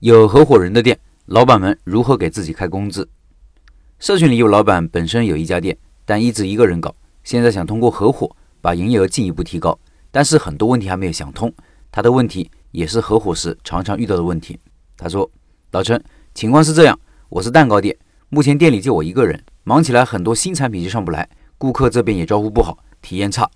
有合伙人的店，老板们如何给自己开工资？社群里有老板本身有一家店，但一直一个人搞，现在想通过合伙把营业额进一步提高，但是很多问题还没有想通。他的问题也是合伙时常常遇到的问题。他说：“老陈，情况是这样，我是蛋糕店，目前店里就我一个人，忙起来很多新产品就上不来，顾客这边也招呼不好，体验差，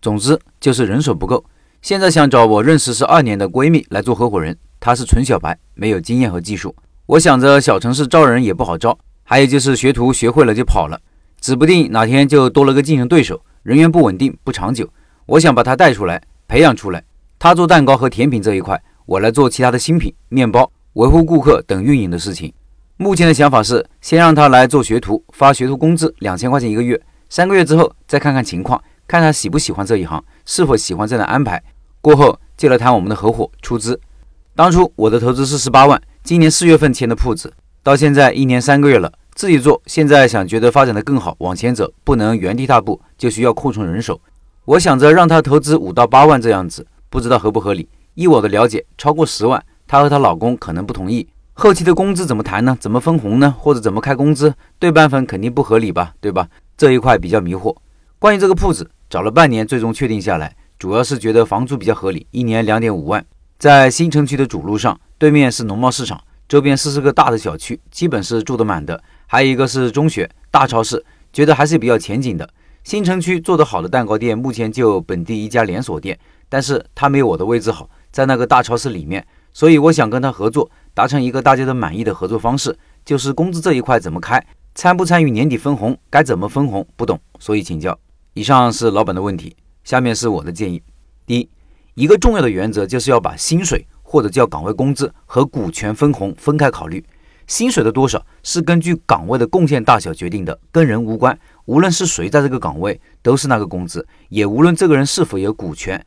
总之就是人手不够。现在想找我认识十二年的闺蜜来做合伙人。”他是纯小白，没有经验和技术。我想着小城市招人也不好招，还有就是学徒学会了就跑了，指不定哪天就多了个竞争对手，人员不稳定不长久。我想把他带出来，培养出来。他做蛋糕和甜品这一块，我来做其他的新品、面包、维护顾客等运营的事情。目前的想法是，先让他来做学徒，发学徒工资两千块钱一个月，三个月之后再看看情况，看他喜不喜欢这一行，是否喜欢这样的安排。过后就来谈我们的合伙出资。当初我的投资是十八万，今年四月份签的铺子，到现在一年三个月了，自己做。现在想觉得发展的更好，往前走，不能原地踏步，就需要扩充人手。我想着让他投资五到八万这样子，不知道合不合理。依我的了解，超过十万，她和她老公可能不同意。后期的工资怎么谈呢？怎么分红呢？或者怎么开工资？对半分肯定不合理吧，对吧？这一块比较迷惑。关于这个铺子，找了半年，最终确定下来，主要是觉得房租比较合理，一年两点五万。在新城区的主路上，对面是农贸市场，周边四十个大的小区，基本是住得满的。还有一个是中学、大超市，觉得还是比较前景的。新城区做得好的蛋糕店，目前就本地一家连锁店，但是它没有我的位置好，在那个大超市里面，所以我想跟他合作，达成一个大家都满意的合作方式，就是工资这一块怎么开，参不参与年底分红，该怎么分红，不懂，所以请教。以上是老板的问题，下面是我的建议。第一。一个重要的原则就是要把薪水或者叫岗位工资和股权分红分开考虑。薪水的多少是根据岗位的贡献大小决定的，跟人无关。无论是谁在这个岗位，都是那个工资，也无论这个人是否有股权，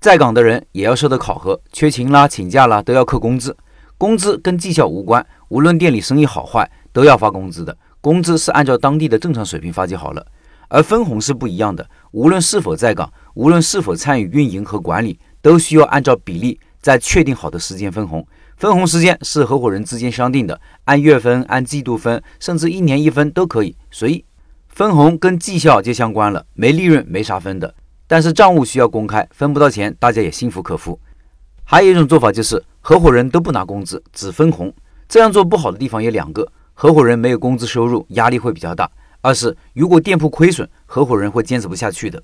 在岗的人也要受到考核，缺勤啦、请假啦都要扣工资。工资跟绩效无关，无论店里生意好坏，都要发工资的。工资是按照当地的正常水平发就好了。而分红是不一样的，无论是否在岗，无论是否参与运营和管理。都需要按照比例在确定好的时间分红，分红时间是合伙人之间商定的，按月分、按季度分，甚至一年一分都可以随意。分红跟绩效就相关了，没利润没啥分的。但是账务需要公开，分不到钱大家也心服口服。还有一种做法就是合伙人都不拿工资，只分红。这样做不好的地方有两个：合伙人没有工资收入，压力会比较大；二是如果店铺亏损，合伙人会坚持不下去的。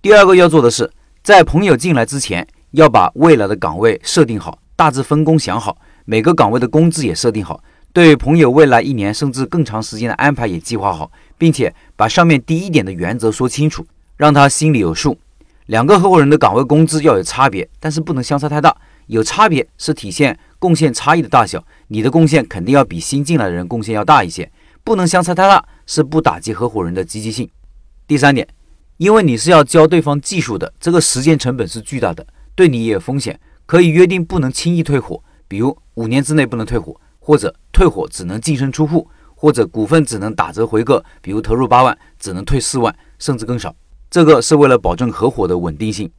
第二个要做的是，在朋友进来之前。要把未来的岗位设定好，大致分工想好，每个岗位的工资也设定好，对朋友未来一年甚至更长时间的安排也计划好，并且把上面第一点的原则说清楚，让他心里有数。两个合伙人的岗位工资要有差别，但是不能相差太大。有差别是体现贡献差异的大小，你的贡献肯定要比新进来的人贡献要大一些。不能相差太大，是不打击合伙人的积极性。第三点，因为你是要教对方技术的，这个时间成本是巨大的。对你也有风险，可以约定不能轻易退伙，比如五年之内不能退伙，或者退伙只能净身出户，或者股份只能打折回购，比如投入八万只能退四万，甚至更少。这个是为了保证合伙的稳定性。